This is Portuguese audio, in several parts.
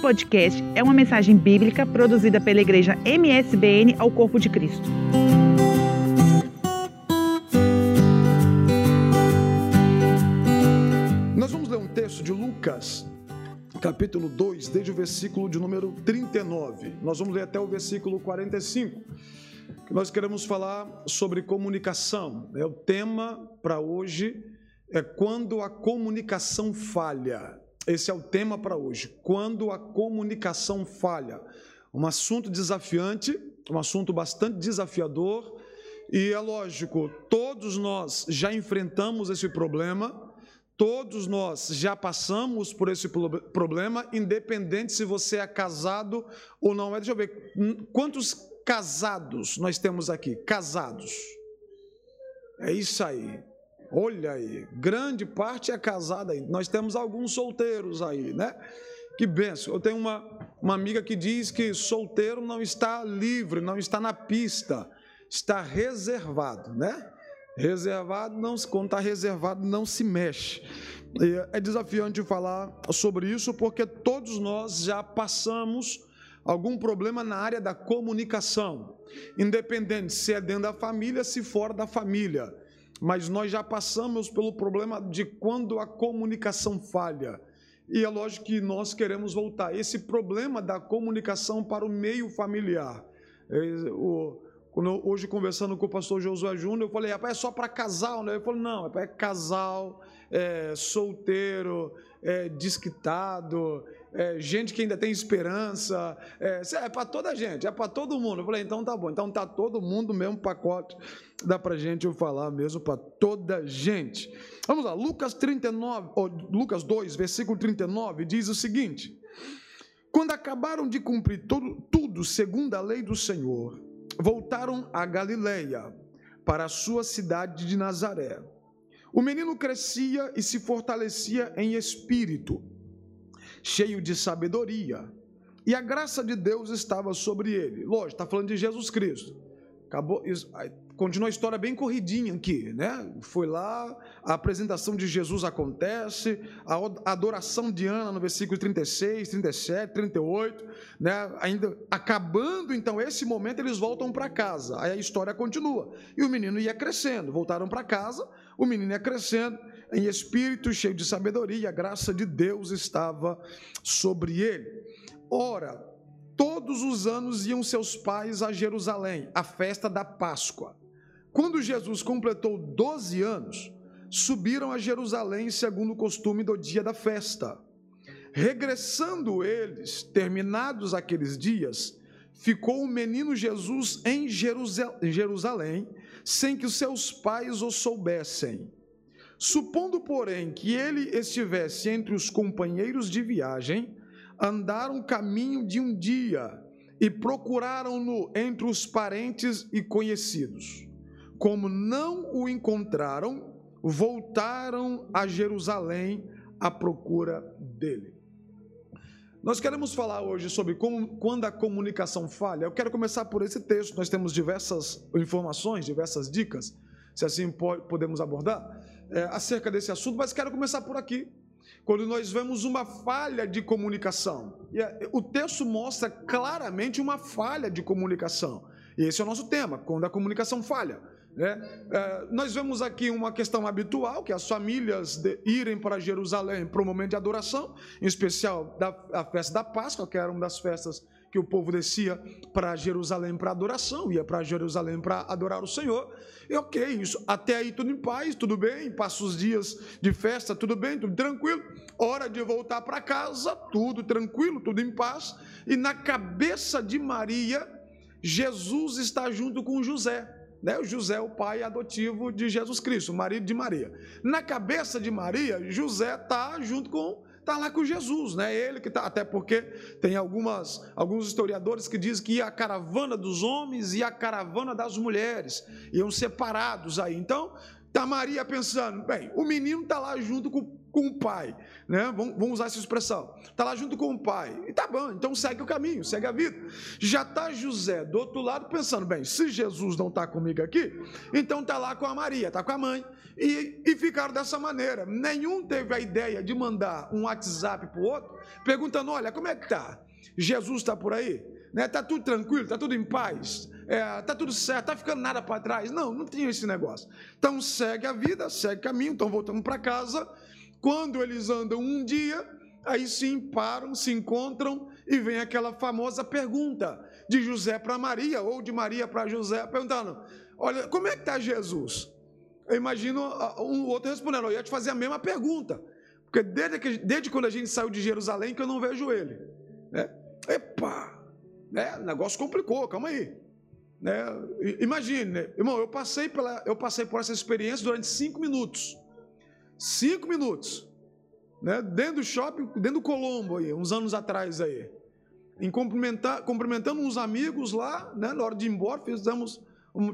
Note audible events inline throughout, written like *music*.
podcast é uma mensagem bíblica produzida pela igreja MSBN ao Corpo de Cristo. Nós vamos ler um texto de Lucas, capítulo 2, desde o versículo de número 39. Nós vamos ler até o versículo 45. Que nós queremos falar sobre comunicação. É o tema para hoje é quando a comunicação falha. Esse é o tema para hoje. Quando a comunicação falha. Um assunto desafiante, um assunto bastante desafiador, e é lógico, todos nós já enfrentamos esse problema, todos nós já passamos por esse problema, independente se você é casado ou não. Deixa eu ver, quantos casados nós temos aqui? Casados. É isso aí. Olha aí, grande parte é casada aí. Nós temos alguns solteiros aí, né? Que benção. Eu tenho uma, uma amiga que diz que solteiro não está livre, não está na pista, está reservado, né? Reservado, não, quando está reservado, não se mexe. É desafiante falar sobre isso porque todos nós já passamos algum problema na área da comunicação, independente se é dentro da família, se fora da família mas nós já passamos pelo problema de quando a comunicação falha. E é lógico que nós queremos voltar esse problema da comunicação para o meio familiar. É, hoje conversando com o pastor Josué Júnior, eu falei, é só para casal, né? Ele falou, não, é casal, é, solteiro, é, desquitado, é, gente que ainda tem esperança, é, é para toda gente, é para todo mundo. Eu falei, então tá bom, então tá todo mundo mesmo pacote, dá para gente eu falar mesmo para toda gente. Vamos lá, Lucas 39, ou Lucas 2, versículo 39, diz o seguinte: Quando acabaram de cumprir tudo, tudo segundo a lei do Senhor, voltaram a Galileia, para a sua cidade de Nazaré. O menino crescia e se fortalecia em espírito, cheio de sabedoria, e a graça de Deus estava sobre ele. Lógico, está falando de Jesus Cristo. Acabou, continua a história bem corridinha aqui, né? Foi lá, a apresentação de Jesus acontece, a adoração de Ana no versículo 36, 37, 38, né? Ainda acabando então esse momento, eles voltam para casa. Aí a história continua. E o menino ia crescendo, voltaram para casa, o menino ia crescendo em espírito, cheio de sabedoria, a graça de Deus estava sobre ele. Ora, Todos os anos iam seus pais a Jerusalém, à festa da Páscoa. Quando Jesus completou 12 anos, subiram a Jerusalém segundo o costume do dia da festa. Regressando eles, terminados aqueles dias, ficou o menino Jesus em Jerusalém, sem que os seus pais o soubessem. Supondo, porém, que ele estivesse entre os companheiros de viagem, andaram caminho de um dia e procuraram-no entre os parentes e conhecidos. Como não o encontraram, voltaram a Jerusalém à procura dele. Nós queremos falar hoje sobre como, quando a comunicação falha. Eu quero começar por esse texto. Nós temos diversas informações, diversas dicas, se assim podemos abordar, é, acerca desse assunto, mas quero começar por aqui quando nós vemos uma falha de comunicação. E é, o texto mostra claramente uma falha de comunicação. E esse é o nosso tema, quando a comunicação falha. Né? É, nós vemos aqui uma questão habitual, que as famílias de, irem para Jerusalém para o momento de adoração, em especial da, a festa da Páscoa, que era uma das festas que o povo descia para Jerusalém para adoração, ia para Jerusalém para adorar o Senhor. E ok, isso até aí tudo em paz, tudo bem, passa os dias de festa, tudo bem, tudo tranquilo. Hora de voltar para casa, tudo tranquilo, tudo em paz. E na cabeça de Maria, Jesus está junto com José. Né? O José é o pai adotivo de Jesus Cristo, o marido de Maria. Na cabeça de Maria, José está junto com está lá com Jesus, né? Ele que está, até porque tem algumas, alguns historiadores que dizem que a caravana dos homens e a caravana das mulheres iam separados aí. Então, Tá Maria pensando, bem, o menino tá lá junto com, com o pai, né? Vamos, usar essa expressão. Tá lá junto com o pai. E tá bom, então segue o caminho, segue a vida. Já tá José do outro lado pensando, bem, se Jesus não tá comigo aqui, então tá lá com a Maria, tá com a mãe. E, e ficaram dessa maneira. Nenhum teve a ideia de mandar um WhatsApp pro outro, perguntando, olha, como é que tá? Jesus está por aí? Né? Tá tudo tranquilo, tá tudo em paz é, tá tudo certo, tá ficando nada para trás. Não, não tinha esse negócio. Então segue a vida, segue o caminho, estão voltando para casa. Quando eles andam um dia, aí sim param, se encontram e vem aquela famosa pergunta de José para Maria, ou de Maria para José, perguntando: Olha, como é que está Jesus? Eu imagino um outro respondendo: Eu ia te fazer a mesma pergunta, porque desde, que, desde quando a gente saiu de Jerusalém que eu não vejo ele. Né? Epa! Né? O negócio complicou, calma aí. Né? Imagine, né? irmão, eu passei, pela, eu passei por essa experiência durante cinco minutos. Cinco minutos. Né? Dentro do shopping, dentro do Colombo, aí, uns anos atrás aí. Em cumprimentar, cumprimentando uns amigos lá, né? na hora de ir embora, fizemos,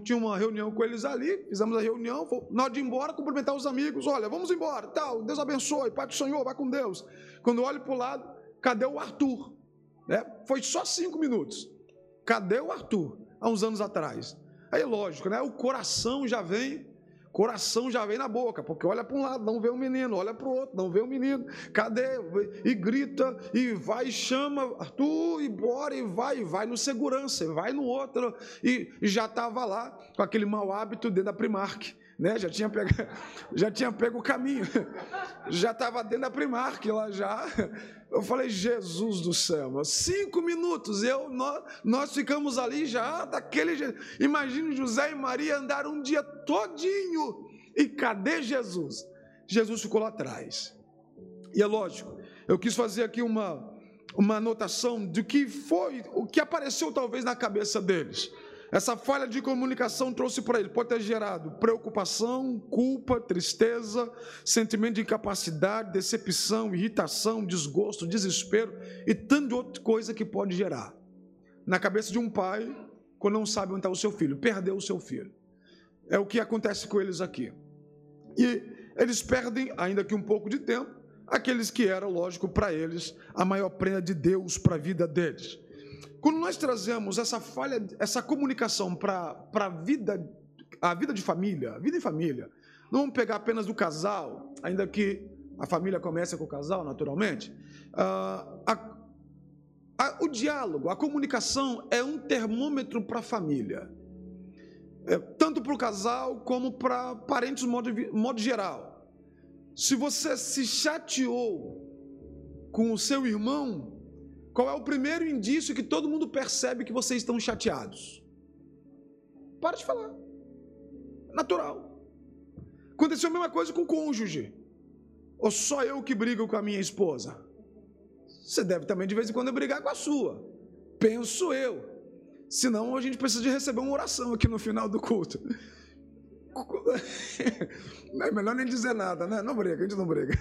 tinha uma reunião com eles ali, fizemos a reunião, na hora de ir embora, cumprimentar os amigos, olha, vamos embora, tal, Deus abençoe, Pai do Senhor, vai com Deus. Quando olho para o lado, cadê o Arthur? Né? Foi só cinco minutos. Cadê o Arthur? há uns anos atrás. Aí lógico, né? O coração já vem, coração já vem na boca, porque olha para um lado, não vê o menino, olha para o outro, não vê o menino, cadê? E grita, e vai, e chama, Arthur, e bora, e vai, e vai no segurança, e vai no outro, e, e já estava lá com aquele mau hábito dentro da Primark né? Já tinha pego, *laughs* já tinha pego o caminho, *laughs* já estava dentro da Primark lá já. Eu falei, Jesus do céu, cinco minutos, eu, nós, nós ficamos ali já daquele jeito. Imagina José e Maria andaram um dia todinho. E cadê Jesus? Jesus ficou lá atrás. E é lógico, eu quis fazer aqui uma, uma anotação do que foi, o que apareceu talvez na cabeça deles. Essa falha de comunicação trouxe para ele, pode ter gerado preocupação, culpa, tristeza, sentimento de incapacidade, decepção, irritação, desgosto, desespero e tanta outra coisa que pode gerar. Na cabeça de um pai, quando não sabe onde está o seu filho, perdeu o seu filho. É o que acontece com eles aqui. E eles perdem, ainda que um pouco de tempo, aqueles que eram, lógico, para eles, a maior prenda de Deus para a vida deles. Quando nós trazemos essa falha, essa comunicação para a vida, a vida de família, a vida em família, não vamos pegar apenas do casal, ainda que a família comece com o casal, naturalmente. Uh, a, a, o diálogo, a comunicação é um termômetro para a família, é, tanto para o casal como para parentes modo, modo geral. Se você se chateou com o seu irmão, qual é o primeiro indício que todo mundo percebe que vocês estão chateados? Para de falar. Natural. Aconteceu a mesma coisa com o cônjuge. Ou só eu que brigo com a minha esposa? Você deve também de vez em quando brigar com a sua. Penso eu. Senão a gente precisa de receber uma oração aqui no final do culto. *laughs* É melhor nem dizer nada, né? Não briga, a gente não briga.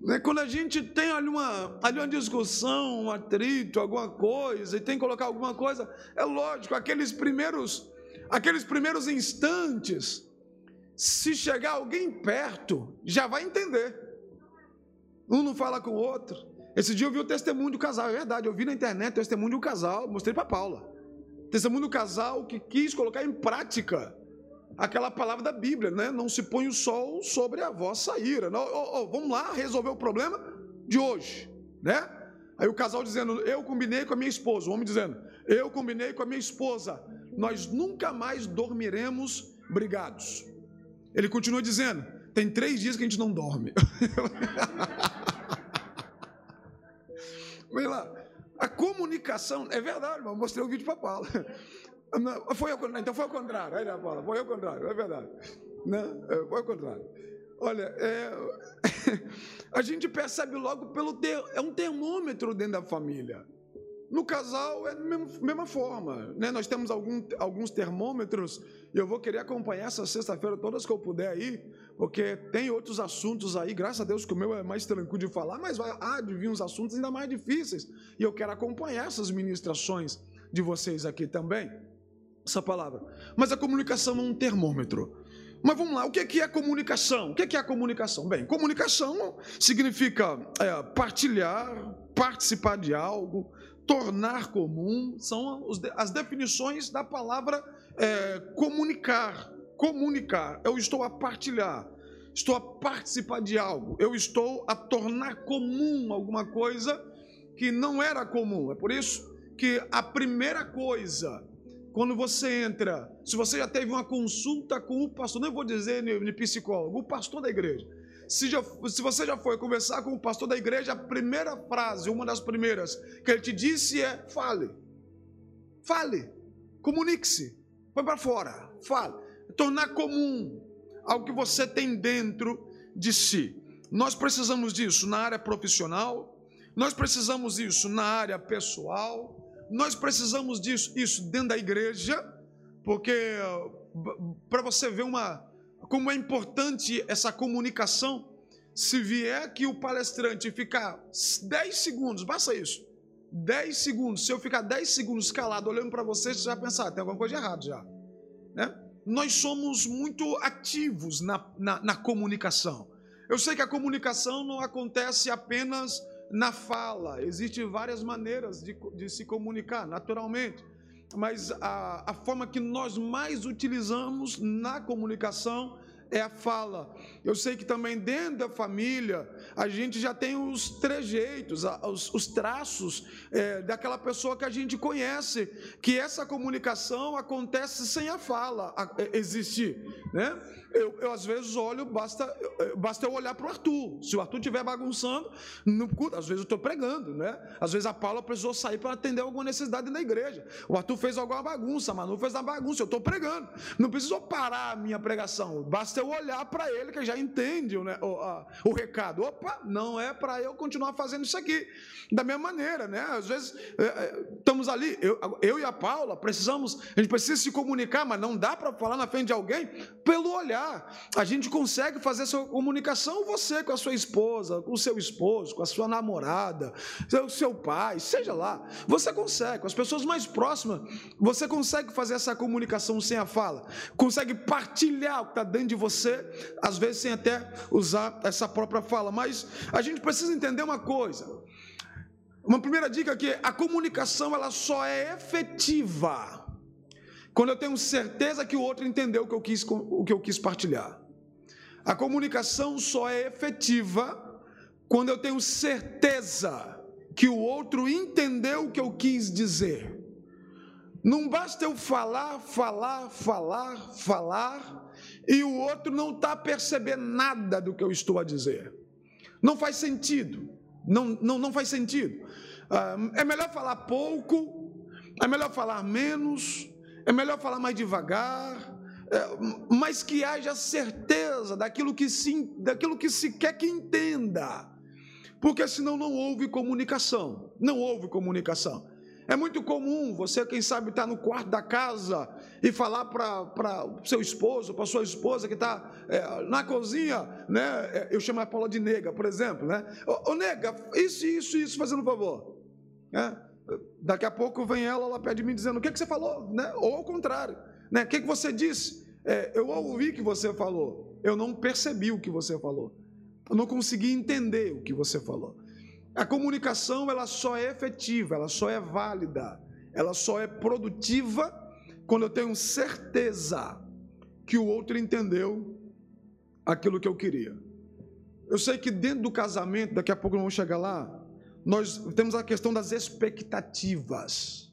Né? Quando a gente tem ali uma, ali uma discussão, um atrito, alguma coisa, e tem que colocar alguma coisa, é lógico, aqueles primeiros, aqueles primeiros instantes, se chegar alguém perto, já vai entender. Um não fala com o outro. Esse dia eu vi o testemunho do casal, é verdade, eu vi na internet o testemunho um casal, mostrei para Paula. Testemunho do casal que quis colocar em prática aquela palavra da Bíblia, né? Não se põe o sol sobre a vossa ira. Oh, oh, vamos lá resolver o problema de hoje, né? Aí o casal dizendo, eu combinei com a minha esposa, o homem dizendo, eu combinei com a minha esposa, nós nunca mais dormiremos brigados. Ele continua dizendo, tem três dias que a gente não dorme. *laughs* Vem lá, a comunicação, é verdade, eu mostrei o vídeo para Paulo. Foi ao, então foi ao contrário. Aí, né, Paula, foi ao contrário, é verdade. Não, é, foi ao contrário. Olha, é, *laughs* a gente percebe logo pelo ter, é um termômetro dentro da família. No casal é mesma, mesma forma. Né? Nós temos algum, alguns termômetros e eu vou querer acompanhar essa sexta-feira todas que eu puder aí, porque tem outros assuntos aí, graças a Deus que o meu é mais tranquilo de falar, mas vai, há de vir uns assuntos ainda mais difíceis. E eu quero acompanhar essas ministrações de vocês aqui também essa palavra. Mas a comunicação é um termômetro. Mas vamos lá, o que é comunicação? O que é a comunicação? Bem, comunicação significa é, partilhar, participar de algo, tornar comum, são as definições da palavra é, comunicar. Comunicar, eu estou a partilhar, estou a participar de algo, eu estou a tornar comum alguma coisa que não era comum. É por isso que a primeira coisa, quando você entra, se você já teve uma consulta com o pastor, não vou dizer de psicólogo, o pastor da igreja. Se, já, se você já foi conversar com o pastor da igreja, a primeira frase, uma das primeiras que ele te disse é: fale. Fale. Comunique-se. Põe para fora. Fale. Tornar comum algo que você tem dentro de si. Nós precisamos disso na área profissional, nós precisamos disso na área pessoal, nós precisamos disso isso dentro da igreja, porque para você ver uma como é importante essa comunicação, se vier que o palestrante ficar 10 segundos, basta isso. 10 segundos, se eu ficar 10 segundos calado olhando para você, você já pensar, tem alguma coisa errada já. Né? Nós somos muito ativos na, na, na comunicação. Eu sei que a comunicação não acontece apenas na fala, existem várias maneiras de, de se comunicar, naturalmente, mas a, a forma que nós mais utilizamos na comunicação é a fala. Eu sei que também dentro da família a gente já tem os trejeitos, os, os traços é, daquela pessoa que a gente conhece, que essa comunicação acontece sem a fala é, existir, né? Eu, eu, às vezes olho, basta, basta eu olhar para o Arthur. Se o Arthur estiver bagunçando, às vezes eu estou pregando, né? Às vezes a Paula precisou sair para atender alguma necessidade na igreja. O Arthur fez alguma bagunça, a Manu fez uma bagunça, eu estou pregando. Não preciso parar a minha pregação, basta eu olhar para ele que já entende né, o, a, o recado. Opa, não é para eu continuar fazendo isso aqui. Da mesma maneira, né? Às vezes é, é, estamos ali, eu, eu e a Paula precisamos, a gente precisa se comunicar, mas não dá para falar na frente de alguém pelo olhar. A gente consegue fazer essa comunicação, você com a sua esposa, com o seu esposo, com a sua namorada, o seu pai, seja lá. Você consegue, com as pessoas mais próximas, você consegue fazer essa comunicação sem a fala. Consegue partilhar o que está dentro de você, às vezes sem até usar essa própria fala. Mas a gente precisa entender uma coisa. Uma primeira dica é que a comunicação ela só é efetiva quando eu tenho certeza que o outro entendeu o que eu quis, o que eu quis partilhar. A comunicação só é efetiva quando eu tenho certeza que o outro entendeu o que eu quis dizer. Não basta eu falar, falar, falar, falar, e o outro não está percebendo nada do que eu estou a dizer. Não faz sentido. Não, não, não faz sentido. Ah, é melhor falar pouco, é melhor falar menos, é melhor falar mais devagar, é, mas que haja certeza daquilo que, se, daquilo que se quer que entenda. Porque senão não houve comunicação. Não houve comunicação. É muito comum você, quem sabe, estar tá no quarto da casa e falar para o seu esposo, para sua esposa que está é, na cozinha, né? É, eu chamo a Paula de nega, por exemplo, né? Ô, ô nega, isso, isso, isso, fazendo um favor. É? Daqui a pouco vem ela, ela pede me dizendo: o que, é que você falou? Né? Ou ao contrário, né? o que, é que você disse? É, eu ouvi que você falou, eu não percebi o que você falou, eu não consegui entender o que você falou. A comunicação ela só é efetiva, ela só é válida, ela só é produtiva quando eu tenho certeza que o outro entendeu aquilo que eu queria. Eu sei que dentro do casamento, daqui a pouco vamos chegar lá, nós temos a questão das expectativas.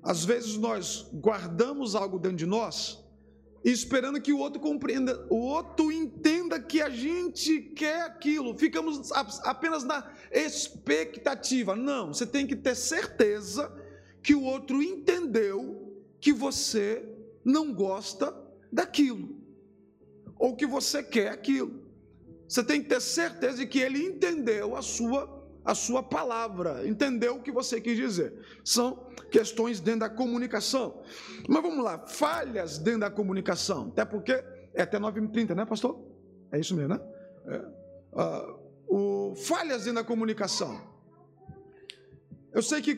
Às vezes nós guardamos algo dentro de nós, esperando que o outro compreenda, o outro entenda que a gente quer aquilo. Ficamos apenas na expectativa. Não, você tem que ter certeza que o outro entendeu que você não gosta daquilo, ou que você quer aquilo. Você tem que ter certeza de que ele entendeu a sua a sua palavra, entendeu o que você quis dizer. São questões dentro da comunicação. Mas vamos lá, falhas dentro da comunicação, até porque é até 9h30, né, pastor? É isso mesmo, né? É. Uh, o, falhas dentro da comunicação. Eu sei que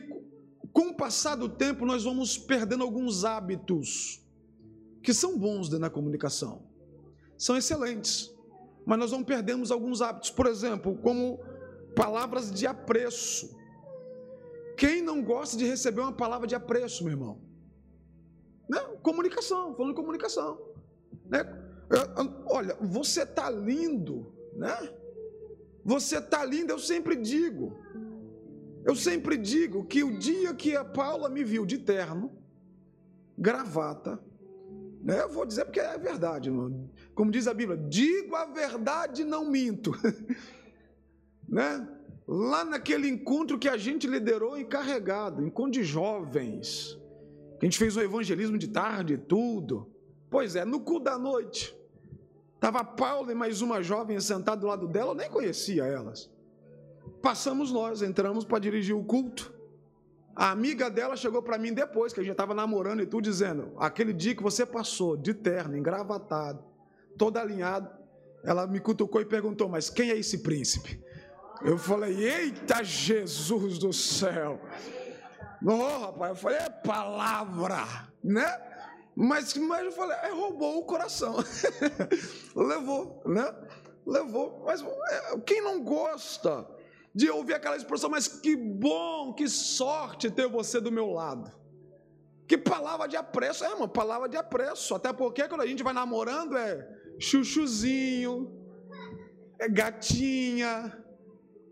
com o passar do tempo nós vamos perdendo alguns hábitos que são bons na comunicação, são excelentes, mas nós não perdemos alguns hábitos, por exemplo, como palavras de apreço. Quem não gosta de receber uma palavra de apreço, meu irmão? Né? Comunicação, falando de comunicação. Né? Olha, você tá lindo, né? Você tá lindo, eu sempre digo. Eu sempre digo que o dia que a Paula me viu de terno, gravata, né, eu vou dizer porque é verdade, irmão. como diz a Bíblia, digo a verdade, não minto. *laughs* né? Lá naquele encontro que a gente liderou encarregado, encontro de jovens, que a gente fez um evangelismo de tarde e tudo. Pois é, no cu da noite, estava Paula e mais uma jovem sentada do lado dela, eu nem conhecia elas. Passamos nós, entramos para dirigir o culto. A amiga dela chegou para mim depois, que a gente estava namorando e tudo, dizendo: aquele dia que você passou de terno, engravatado, todo alinhado, ela me cutucou e perguntou: mas quem é esse príncipe? Eu falei: eita Jesus do céu! Não, rapaz, eu falei: é palavra, né? Mas, mas eu falei: é, roubou o coração. *laughs* Levou, né? Levou. Mas é, quem não gosta? de ouvir aquela expressão, mas que bom, que sorte ter você do meu lado. Que palavra de apreço, é uma palavra de apreço. Até porque quando a gente vai namorando é chuchuzinho, é gatinha,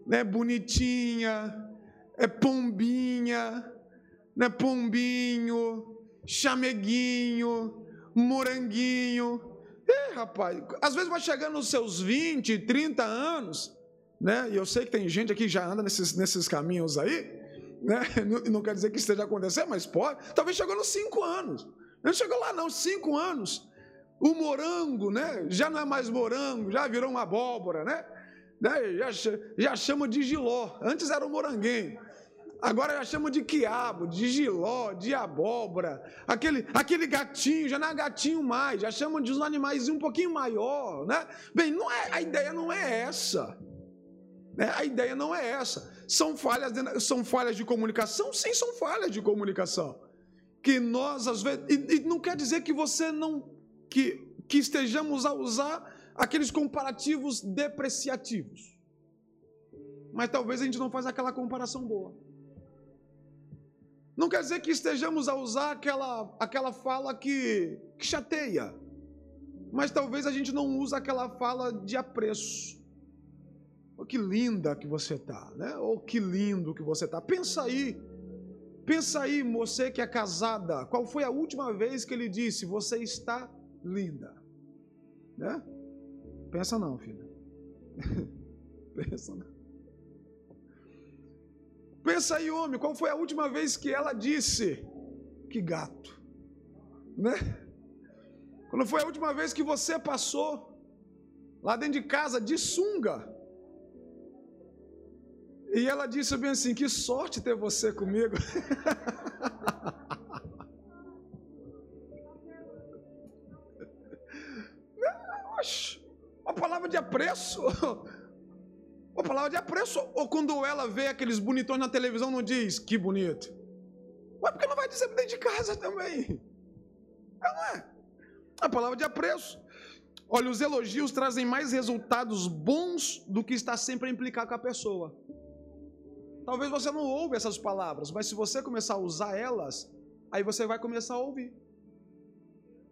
né, bonitinha, é pombinha, né, pombinho, chameguinho, moranguinho. É, rapaz, às vezes vai chegando nos seus 20, 30 anos, né? E eu sei que tem gente aqui que já anda nesses, nesses caminhos aí, né? *laughs* Não, quer dizer que esteja acontecendo, mas pode. Talvez chegou nos cinco anos. Não chegou lá, não, cinco anos. O morango, né? Já não é mais morango, já virou uma abóbora, né? Né? Já, já de giló. Antes era o moranguinho. Agora já chama de quiabo, de giló, de abóbora. Aquele, aquele gatinho, já não é gatinho mais, já chamam de um animais um pouquinho maior, né? Bem, não é, a ideia não é essa. Né? A ideia não é essa. São falhas, de, são falhas de comunicação? Sim, são falhas de comunicação. Que nós, às vezes. E, e não quer dizer que você não. Que, que estejamos a usar aqueles comparativos depreciativos. Mas talvez a gente não faça aquela comparação boa. Não quer dizer que estejamos a usar aquela, aquela fala que, que chateia. Mas talvez a gente não use aquela fala de apreço. Oh, que linda que você está, né? Oh, que lindo que você está. Pensa aí, pensa aí, você que é casada, qual foi a última vez que ele disse, você está linda? Né? Pensa não, filha. *laughs* Pensa não. Pensa aí, homem, qual foi a última vez que ela disse, que gato? Né? Quando foi a última vez que você passou lá dentro de casa de sunga? E ela disse bem assim: Que sorte ter você comigo. *laughs* Uma palavra de apreço. *laughs* Uma palavra de apreço. Ou quando ela vê aqueles bonitões na televisão, não diz que bonito. Ué, porque não vai dizer dentro de casa também. É, não é? A palavra de apreço. Olha, os elogios trazem mais resultados bons do que está sempre a implicar com a pessoa. Talvez você não ouve essas palavras, mas se você começar a usar elas, aí você vai começar a ouvir.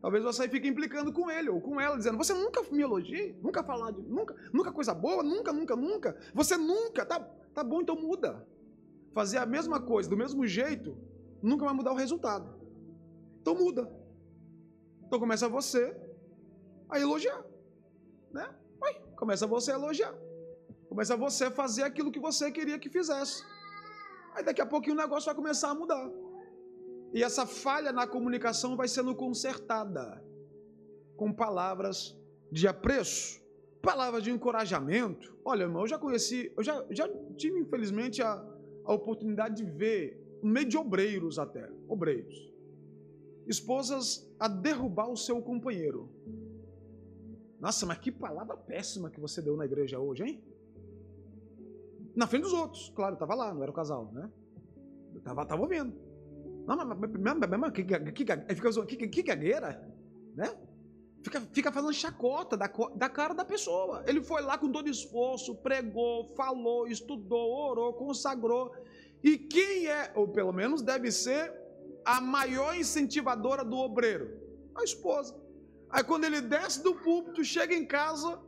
Talvez você fique implicando com ele ou com ela, dizendo: Você nunca me elogia, nunca falar de. Nunca, nunca coisa boa, nunca, nunca, nunca. Você nunca. Tá, tá bom, então muda. Fazer a mesma coisa, do mesmo jeito, nunca vai mudar o resultado. Então muda. Então começa você a elogiar. Né? começa você a elogiar. Começa você a fazer aquilo que você queria que fizesse. Aí daqui a pouquinho o negócio vai começar a mudar. E essa falha na comunicação vai sendo consertada com palavras de apreço, palavras de encorajamento. Olha, irmão, eu já conheci, eu já, já tive, infelizmente, a, a oportunidade de ver, no meio de obreiros até, obreiros, esposas a derrubar o seu companheiro. Nossa, mas que palavra péssima que você deu na igreja hoje, hein? Na frente dos outros, claro, estava lá, não era o casal, né? Estava tava, tava ouvindo. Não, mas, mas, mas, que, que, que, que, que gagueira? né? Fica, fica fazendo chacota da, da cara da pessoa. Ele foi lá com todo esforço, pregou, falou, estudou, orou, consagrou. E quem é, ou pelo menos deve ser, a maior incentivadora do obreiro? A esposa. Aí quando ele desce do púlpito, chega em casa,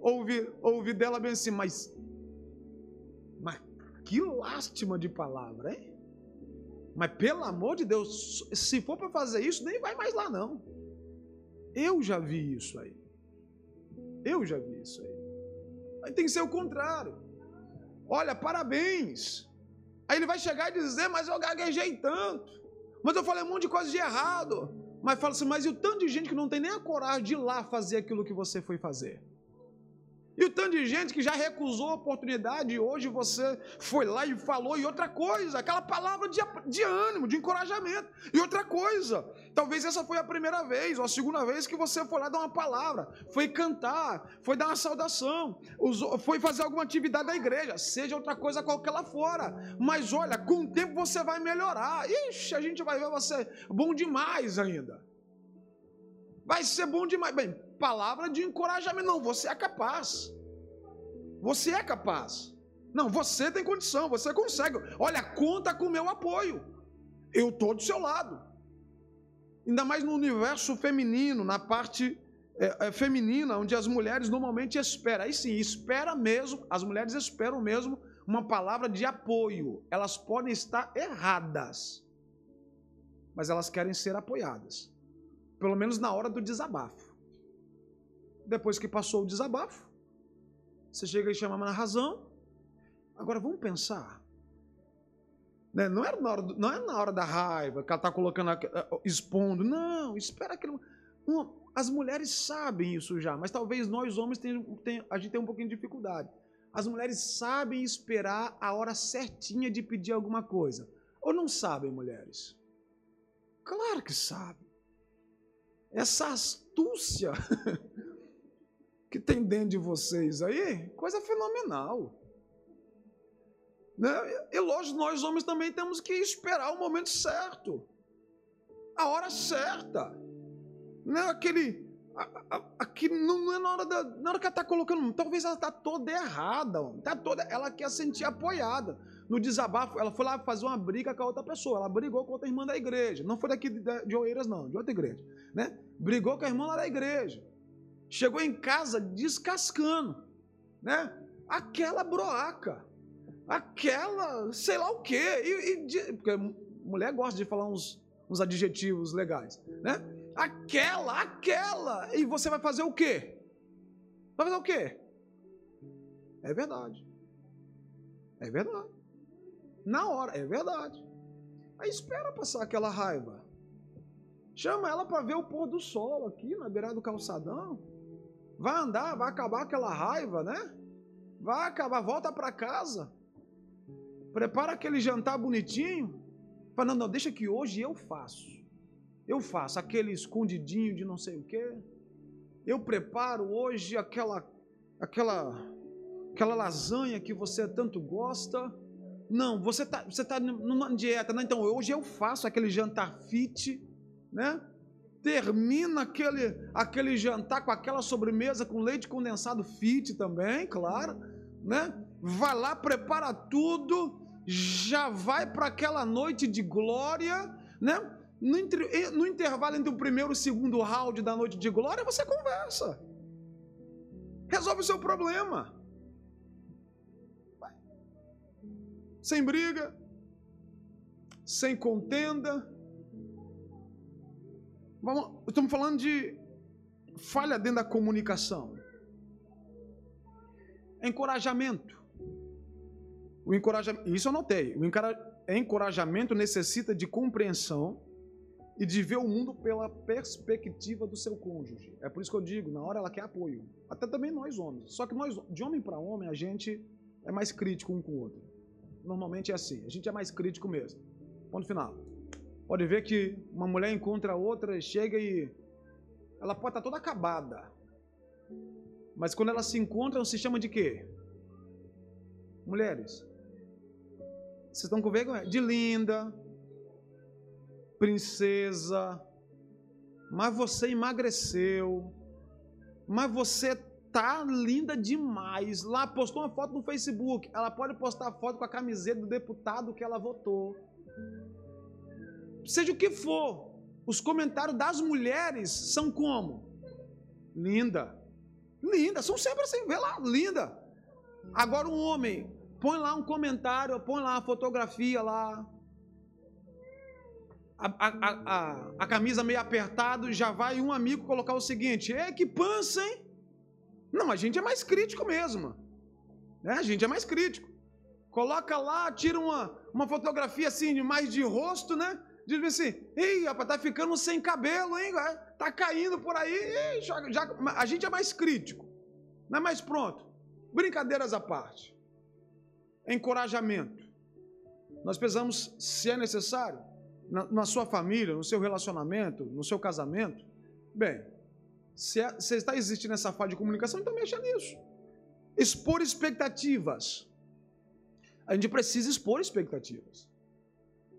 ouve, ouve dela bem assim, mas, mas que lástima de palavra, hein? Mas pelo amor de Deus, se for para fazer isso, nem vai mais lá não. Eu já vi isso aí. Eu já vi isso aí. Mas tem que ser o contrário. Olha, parabéns. Aí ele vai chegar e dizer, mas eu gaguejei tanto. Mas eu falei um monte de coisa de errado. Mas fala assim, mas e o tanto de gente que não tem nem a coragem de ir lá fazer aquilo que você foi fazer? E o tanto de gente que já recusou a oportunidade e hoje você foi lá e falou. E outra coisa, aquela palavra de, de ânimo, de encorajamento. E outra coisa, talvez essa foi a primeira vez ou a segunda vez que você foi lá dar uma palavra, foi cantar, foi dar uma saudação, usou, foi fazer alguma atividade da igreja, seja outra coisa qualquer lá fora. Mas olha, com o tempo você vai melhorar. Ixi, a gente vai ver você bom demais ainda. Vai ser bom demais. Bem, palavra de encorajamento. Não, você é capaz. Você é capaz. Não, você tem condição, você consegue. Olha, conta com o meu apoio. Eu estou do seu lado. Ainda mais no universo feminino, na parte é, é, feminina, onde as mulheres normalmente esperam. Aí sim, espera mesmo, as mulheres esperam mesmo uma palavra de apoio. Elas podem estar erradas, mas elas querem ser apoiadas. Pelo menos na hora do desabafo. Depois que passou o desabafo, você chega e chama na razão. Agora vamos pensar. Né? Não, é na hora não é na hora da raiva que ela está colocando, expondo. Não, espera aquilo. As mulheres sabem isso já, mas talvez nós homens tem, a gente tenha um pouquinho de dificuldade. As mulheres sabem esperar a hora certinha de pedir alguma coisa. Ou não sabem, mulheres? Claro que sabem. Essa astúcia *laughs* que tem dentro de vocês aí, coisa fenomenal. Né? E lógico, nós homens também temos que esperar o momento certo, a hora certa. Não é aquele. Aqui não é na hora, da, na hora que ela está colocando. Talvez ela está toda errada. Tá toda, ela quer sentir apoiada. No desabafo, ela foi lá fazer uma briga com a outra pessoa. Ela brigou com outra irmã da igreja. Não foi daqui de, de Oeiras, não, de outra igreja. Né? Brigou com a irmã lá da igreja. Chegou em casa descascando, né? Aquela broaca, aquela, sei lá o quê. E, e, porque mulher gosta de falar uns, uns adjetivos legais, né? Aquela, aquela. E você vai fazer o quê? Vai fazer o quê? É verdade. É verdade. Na hora, é verdade. Aí espera passar aquela raiva. Chama ela para ver o pôr do sol aqui na beirada do calçadão. Vai andar, vai acabar aquela raiva, né? Vai acabar, volta para casa. Prepara aquele jantar bonitinho. Fala, não, não, deixa que hoje eu faço. Eu faço aquele escondidinho de não sei o quê. Eu preparo hoje aquela aquela aquela lasanha que você tanto gosta. Não, você está você tá numa dieta, né? Então hoje eu faço aquele jantar fit, né? Termina aquele, aquele jantar com aquela sobremesa com leite condensado fit também, claro, né? Vai lá, prepara tudo, já vai para aquela noite de glória, né? No, no, intervalo entre o primeiro e o segundo round da noite de glória, você conversa. Resolve o seu problema. Sem briga, sem contenda, Vamos, estamos falando de falha dentro da comunicação. Encorajamento. O encorajamento, isso eu notei. O encorajamento necessita de compreensão e de ver o mundo pela perspectiva do seu cônjuge. É por isso que eu digo, na hora ela quer apoio. Até também nós homens. Só que nós, de homem para homem, a gente é mais crítico um com o outro. Normalmente é assim. A gente é mais crítico mesmo. Ponto final. Pode ver que uma mulher encontra outra, chega e ela pode estar toda acabada. Mas quando elas se encontram, se chama de quê? Mulheres. Vocês estão com vergonha? De linda, princesa, mas você emagreceu, mas você tá linda demais. Lá postou uma foto no Facebook. Ela pode postar foto com a camiseta do deputado que ela votou. Seja o que for, os comentários das mulheres são como? Linda. Linda, são sempre assim, vê lá, linda. Agora um homem, põe lá um comentário, põe lá a fotografia lá. A, a, a, a, camisa meio apertado, já vai um amigo colocar o seguinte: é que pança, hein? Não, a gente é mais crítico mesmo. Né? A gente é mais crítico. Coloca lá, tira uma, uma fotografia assim, mais de rosto, né? Diz assim, ei, rapaz, tá ficando sem cabelo, hein? Tá caindo por aí. Já, já, a gente é mais crítico. Não é mais pronto. Brincadeiras à parte. Encorajamento. Nós precisamos, se é necessário, na, na sua família, no seu relacionamento, no seu casamento, bem, se, é, se está existindo essa falha de comunicação, então mexa nisso. Expor expectativas. A gente precisa expor expectativas.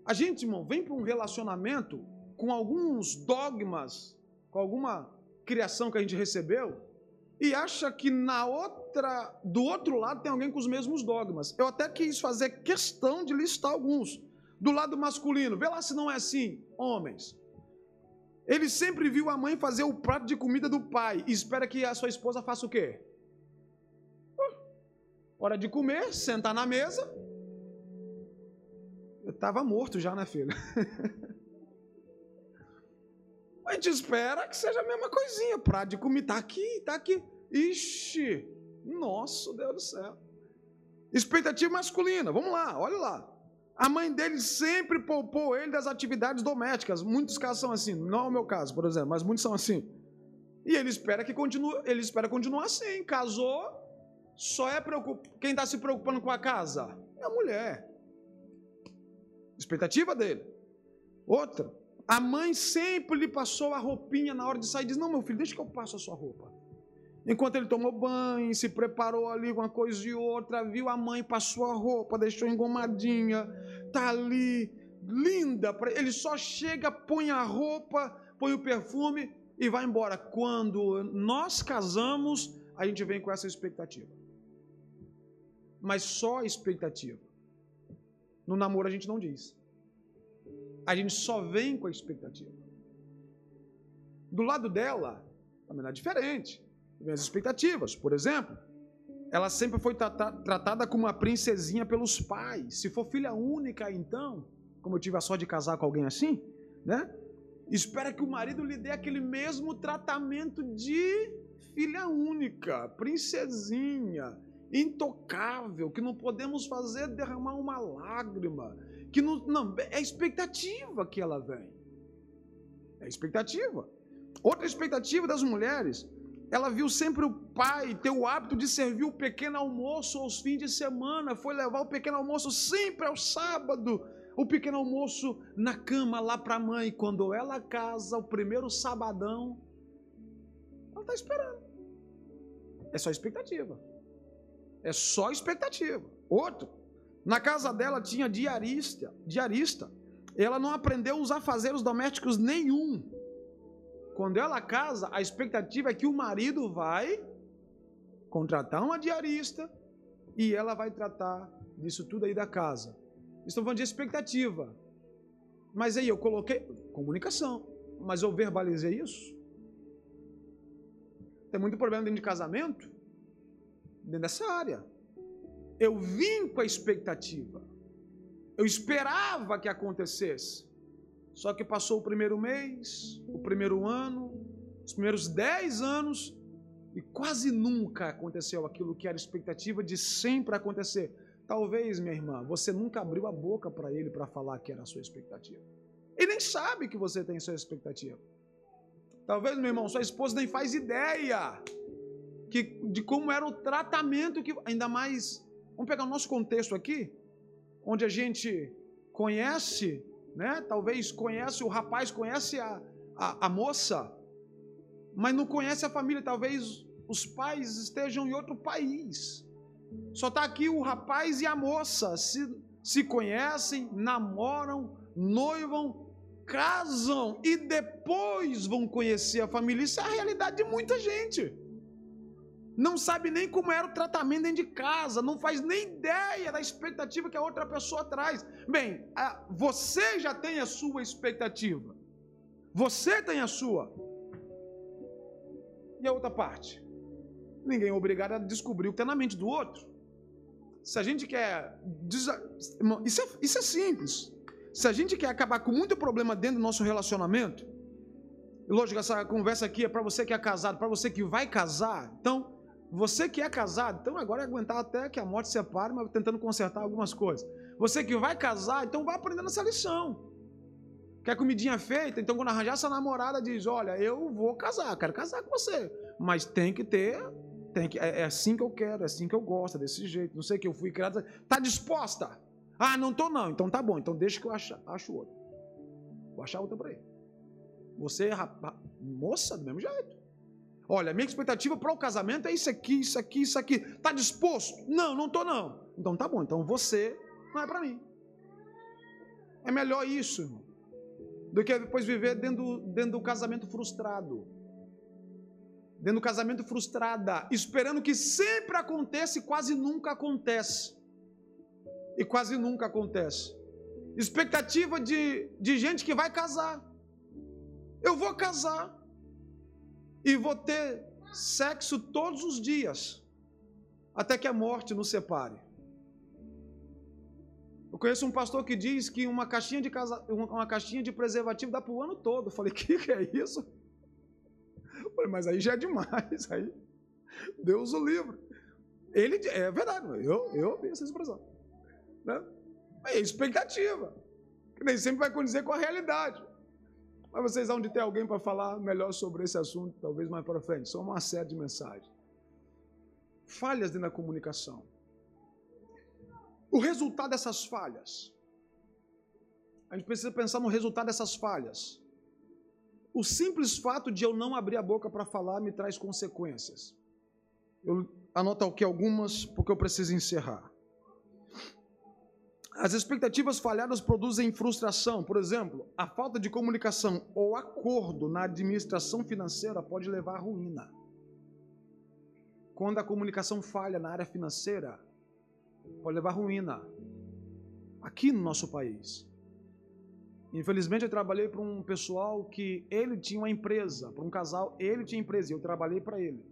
A gente, irmão, vem para um relacionamento com alguns dogmas, com alguma criação que a gente recebeu, e acha que na outra, do outro lado tem alguém com os mesmos dogmas. Eu até quis fazer questão de listar alguns. Do lado masculino, vê lá se não é assim, homens. Ele sempre viu a mãe fazer o prato de comida do pai e espera que a sua esposa faça o quê? Hora de comer, sentar na mesa, eu estava morto já, né, filho? *laughs* A gente espera que seja a mesma coisinha. Prato de comida. Tá aqui, tá aqui. Ixi! Nossa, Deus do céu. Expectativa masculina. Vamos lá, olha lá. A mãe dele sempre poupou ele das atividades domésticas. Muitos casos são assim. Não é o meu caso, por exemplo, mas muitos são assim. E ele espera que continue, ele espera continuar assim. Casou, só é quem está se preocupando com a casa é a mulher. Expectativa dele. Outra, a mãe sempre lhe passou a roupinha na hora de sair. Diz: Não, meu filho, deixa que eu passo a sua roupa. Enquanto ele tomou banho, se preparou ali com uma coisa e outra, viu a mãe, passou a roupa, deixou engomadinha, tá ali, linda. Ele só chega, põe a roupa, põe o perfume e vai embora. Quando nós casamos, a gente vem com essa expectativa. Mas só expectativa. No namoro a gente não diz. A gente só vem com a expectativa. Do lado dela, também é diferente. Vem as expectativas. Por exemplo, ela sempre foi tratada como uma princesinha pelos pais. Se for filha única, então, como eu tive a sorte de casar com alguém assim, né? Espera que o marido lhe dê aquele mesmo tratamento de filha única, princesinha, intocável, que não podemos fazer derramar uma lágrima, que não, não é expectativa que ela vem. É expectativa. Outra expectativa das mulheres, ela viu sempre o pai ter o hábito de servir o pequeno almoço aos fins de semana, foi levar o pequeno almoço sempre ao sábado, o pequeno almoço na cama lá para a mãe. Quando ela casa, o primeiro sabadão, ela está esperando. É só expectativa. É só expectativa. Outro, na casa dela tinha diarista, diarista. Ela não aprendeu a usar fazeres domésticos nenhum. Quando ela casa, a expectativa é que o marido vai contratar uma diarista e ela vai tratar disso tudo aí da casa. Estou falando de expectativa. Mas aí eu coloquei comunicação, mas eu verbalizei isso. Tem muito problema dentro de casamento dessa área. Eu vim com a expectativa. Eu esperava que acontecesse. Só que passou o primeiro mês, o primeiro ano, os primeiros dez anos, e quase nunca aconteceu aquilo que era expectativa de sempre acontecer. Talvez, minha irmã, você nunca abriu a boca para ele para falar que era a sua expectativa. Ele nem sabe que você tem sua expectativa. Talvez, meu irmão, sua esposa nem faz ideia que, de como era o tratamento que. Ainda mais. Vamos pegar o nosso contexto aqui, onde a gente conhece, né? Talvez conhece, o rapaz conhece a, a, a moça, mas não conhece a família. Talvez os pais estejam em outro país. Só está aqui o rapaz e a moça se, se conhecem, namoram, noivam, casam e depois vão conhecer a família. Isso é a realidade de muita gente. Não sabe nem como era o tratamento dentro de casa, não faz nem ideia da expectativa que a outra pessoa traz. Bem, você já tem a sua expectativa. Você tem a sua. E a outra parte? Ninguém é obrigado a descobrir o que tem na mente do outro. Se a gente quer. Isso é, isso é simples. Se a gente quer acabar com muito problema dentro do nosso relacionamento, lógico, essa conversa aqui é para você que é casado, para você que vai casar. Então, você que é casado, então agora é aguentar até que a morte separe, mas tentando consertar algumas coisas. Você que vai casar, então vai aprendendo essa lição. Quer comidinha feita? Então quando arranjar essa namorada, diz: Olha, eu vou casar, quero casar com você. Mas tem que ter, tem que, é, é assim que eu quero, é assim que eu gosto, é desse jeito. Não sei que eu fui criado. Está disposta? Ah, não estou não. Então tá bom, então deixa que eu acho, acho outro. Vou achar outra para ele. Você, rapaz, moça, do mesmo jeito. Olha, minha expectativa para o casamento é isso aqui, isso aqui, isso aqui. Está disposto? Não, não estou não. Então tá bom, então você não é para mim. É melhor isso, irmão do que depois viver dentro, dentro do casamento frustrado. Dentro do casamento frustrada, esperando que sempre aconteça e quase nunca acontece. E quase nunca acontece. Expectativa de, de gente que vai casar. Eu vou casar e vou ter sexo todos os dias, até que a morte nos separe. Eu conheço um pastor que diz que uma caixinha de, casa, uma caixinha de preservativo dá para o ano todo. Eu falei, *laughs* que que é isso? Eu falei, mas aí já é demais. Aí, Deus o livre. Ele, é verdade, eu, eu vi essa expressão. Né? É expectativa. Que nem sempre vai condizer com a realidade. Mas vocês vão de ter alguém para falar melhor sobre esse assunto, talvez mais para frente. Só uma série de mensagens. Falhas da comunicação. O resultado dessas falhas. A gente precisa pensar no resultado dessas falhas. O simples fato de eu não abrir a boca para falar me traz consequências. Eu anoto aqui algumas porque eu preciso encerrar. As expectativas falhadas produzem frustração. Por exemplo, a falta de comunicação ou acordo na administração financeira pode levar à ruína. Quando a comunicação falha na área financeira, pode levar à ruína aqui no nosso país. Infelizmente, eu trabalhei para um pessoal que ele tinha uma empresa, para um casal, ele tinha empresa e eu trabalhei para ele.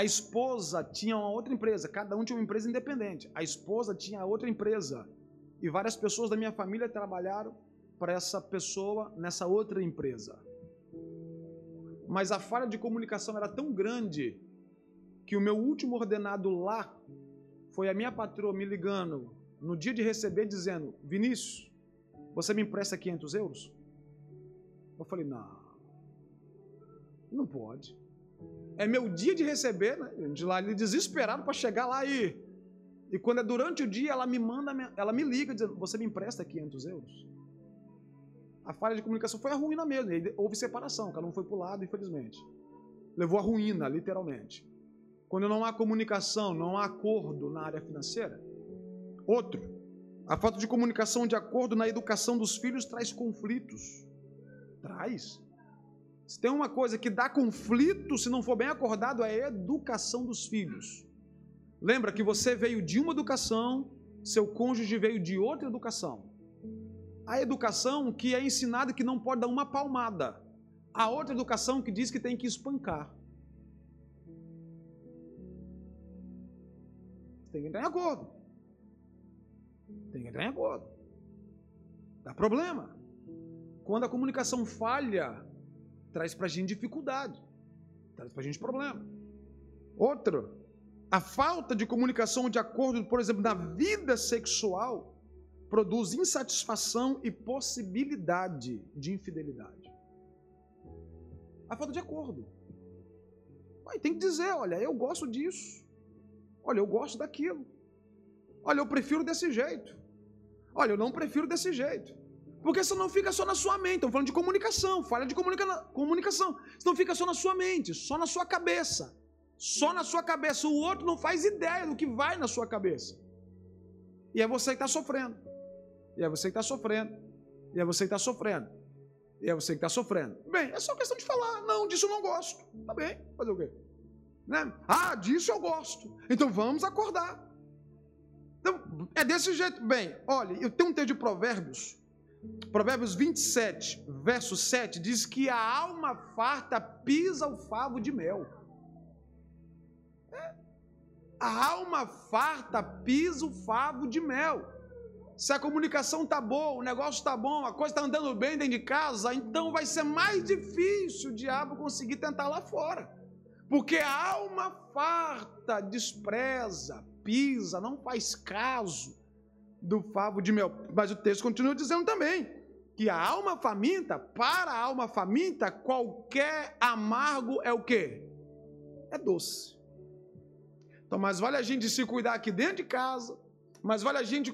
A esposa tinha uma outra empresa, cada um tinha uma empresa independente. A esposa tinha outra empresa e várias pessoas da minha família trabalharam para essa pessoa nessa outra empresa. Mas a falha de comunicação era tão grande que o meu último ordenado lá foi a minha patroa me ligando no dia de receber, dizendo: Vinícius, você me empresta 500 euros? Eu falei: Não, não pode. É meu dia de receber, né? De lá, ele desesperado para chegar lá e. E quando é durante o dia, ela me manda, ela me liga dizendo: Você me empresta 500 euros? A falha de comunicação foi a ruína mesmo. Houve separação, cada um foi para o lado, infelizmente. Levou a ruína, literalmente. Quando não há comunicação, não há acordo na área financeira. Outro, a falta de comunicação de acordo na educação dos filhos traz conflitos. Traz. Se tem uma coisa que dá conflito, se não for bem acordado, é a educação dos filhos. Lembra que você veio de uma educação, seu cônjuge veio de outra educação. A educação que é ensinada que não pode dar uma palmada. A outra educação que diz que tem que espancar. Tem que entrar em acordo. Tem que entrar em acordo. Dá problema. Quando a comunicação falha, traz para a gente dificuldade, traz para a gente problema. Outro, a falta de comunicação de acordo, por exemplo, na vida sexual, produz insatisfação e possibilidade de infidelidade. A falta de acordo. Tem que dizer, olha, eu gosto disso. Olha, eu gosto daquilo. Olha, eu prefiro desse jeito. Olha, eu não prefiro desse jeito. Porque isso não fica só na sua mente. Estamos falando de comunicação, falha de comunica comunicação. Isso não fica só na sua mente, só na sua cabeça. Só na sua cabeça. O outro não faz ideia do que vai na sua cabeça. E é você que está sofrendo. E é você que está sofrendo. E é você que está sofrendo. E é você que está sofrendo. Bem, é só questão de falar. Não, disso eu não gosto. Tá bem, fazer o quê? Né? Ah, disso eu gosto. Então vamos acordar. Então, é desse jeito. Bem, olha, eu tenho um texto de Provérbios. Provérbios 27, verso 7, diz que a alma farta pisa o favo de mel. É. A alma farta pisa o favo de mel. Se a comunicação está boa, o negócio está bom, a coisa está andando bem dentro de casa, então vai ser mais difícil o diabo conseguir tentar lá fora. Porque a alma farta despreza, pisa, não faz caso do favo de mel. Mas o texto continua dizendo também que a alma faminta, para a alma faminta, qualquer amargo é o quê? É doce. Então, mais vale a gente se cuidar aqui dentro de casa, mas vale a gente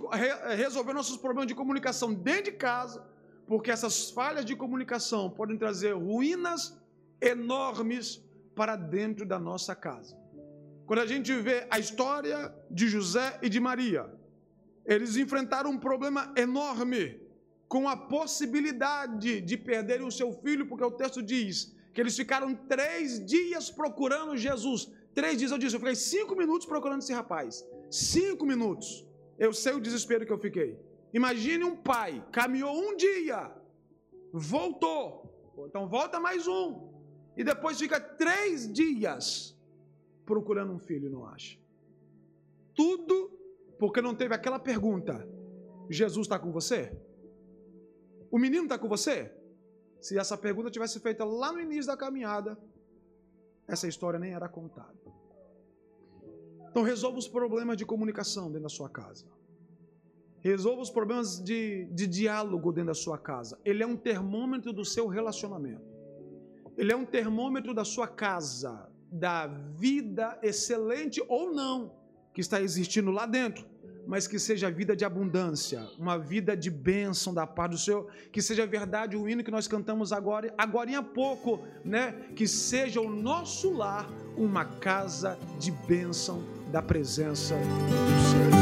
resolver nossos problemas de comunicação dentro de casa, porque essas falhas de comunicação podem trazer ruínas enormes para dentro da nossa casa. Quando a gente vê a história de José e de Maria, eles enfrentaram um problema enorme com a possibilidade de perderem o seu filho, porque o texto diz que eles ficaram três dias procurando Jesus. Três dias eu disse, eu fiquei cinco minutos procurando esse rapaz. Cinco minutos. Eu sei o desespero que eu fiquei. Imagine um pai, caminhou um dia, voltou, então volta mais um, e depois fica três dias procurando um filho não acha. Tudo porque não teve aquela pergunta: Jesus está com você? O menino está com você? Se essa pergunta tivesse feita lá no início da caminhada, essa história nem era contada. Então resolva os problemas de comunicação dentro da sua casa. Resolva os problemas de, de diálogo dentro da sua casa. Ele é um termômetro do seu relacionamento. Ele é um termômetro da sua casa, da vida excelente ou não que está existindo lá dentro, mas que seja vida de abundância, uma vida de bênção da paz do Senhor, que seja verdade o hino que nós cantamos agora, agora em pouco, né? Que seja o nosso lar uma casa de bênção da presença do Senhor.